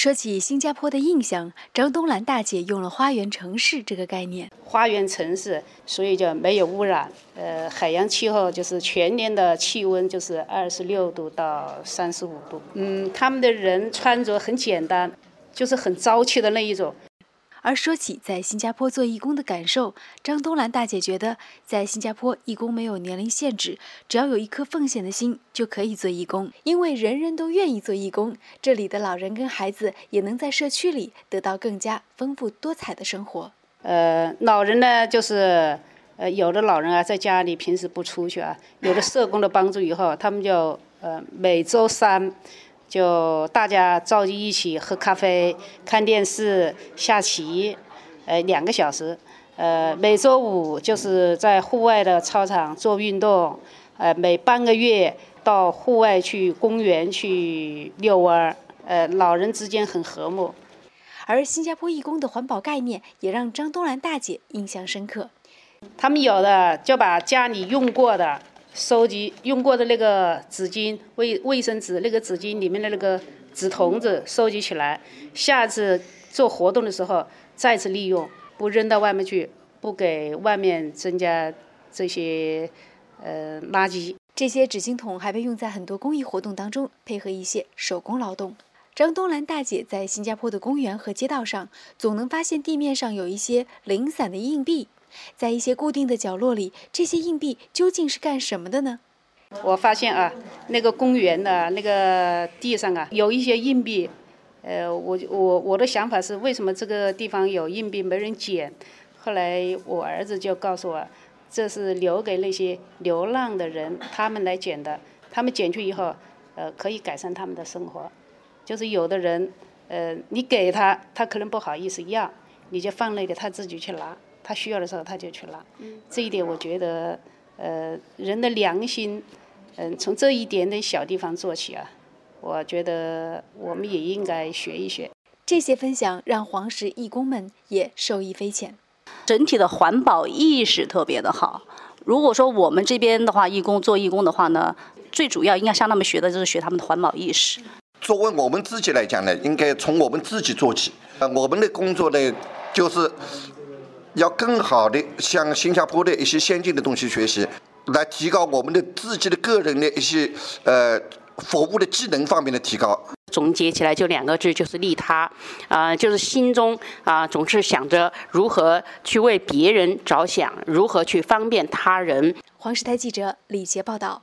说起新加坡的印象，张东兰大姐用了“花园城市”这个概念。花园城市，所以就没有污染。呃，海洋气候就是全年的气温就是二十六度到三十五度。嗯，他们的人穿着很简单，就是很朝气的那一种。而说起在新加坡做义工的感受，张东兰大姐觉得，在新加坡义工没有年龄限制，只要有一颗奉献的心就可以做义工，因为人人都愿意做义工。这里的老人跟孩子也能在社区里得到更加丰富多彩的生活。呃，老人呢，就是呃，有的老人啊，在家里平时不出去啊，有了社工的帮助以后，他们就呃每周三。就大家召集一起喝咖啡、看电视、下棋，呃，两个小时。呃，每周五就是在户外的操场做运动，呃，每半个月到户外去公园去遛弯儿。呃，老人之间很和睦。而新加坡义工的环保概念也让张东兰大姐印象深刻。他们有的就把家里用过的。收集用过的那个纸巾、卫卫生纸，那个纸巾里面的那个纸筒子收集起来，下次做活动的时候再次利用，不扔到外面去，不给外面增加这些呃垃圾。这些纸巾筒还被用在很多公益活动当中，配合一些手工劳动。张东兰大姐在新加坡的公园和街道上，总能发现地面上有一些零散的硬币。在一些固定的角落里，这些硬币究竟是干什么的呢？我发现啊，那个公园的那个地上啊，有一些硬币。呃，我我我的想法是，为什么这个地方有硬币没人捡？后来我儿子就告诉我，这是留给那些流浪的人，他们来捡的。他们捡去以后，呃，可以改善他们的生活。就是有的人，呃，你给他，他可能不好意思要，你就放那里，他自己去拿。他需要的时候他就去拿，这一点我觉得，呃，人的良心，嗯，从这一点点小地方做起啊，我觉得我们也应该学一学。这些分享让黄石义工们也受益匪浅，整体的环保意识特别的好。如果说我们这边的话，义工做义工的话呢，最主要应该向他们学的就是学他们的环保意识。作为我们自己来讲呢，应该从我们自己做起。呃，我们的工作呢，就是。要更好的向新加坡的一些先进的东西学习，来提高我们的自己的个人的一些呃服务的技能方面的提高。总结起来就两个字，就是利他，啊，就是心中啊总是想着如何去为别人着想，如何去方便他人。黄石台记者李杰报道。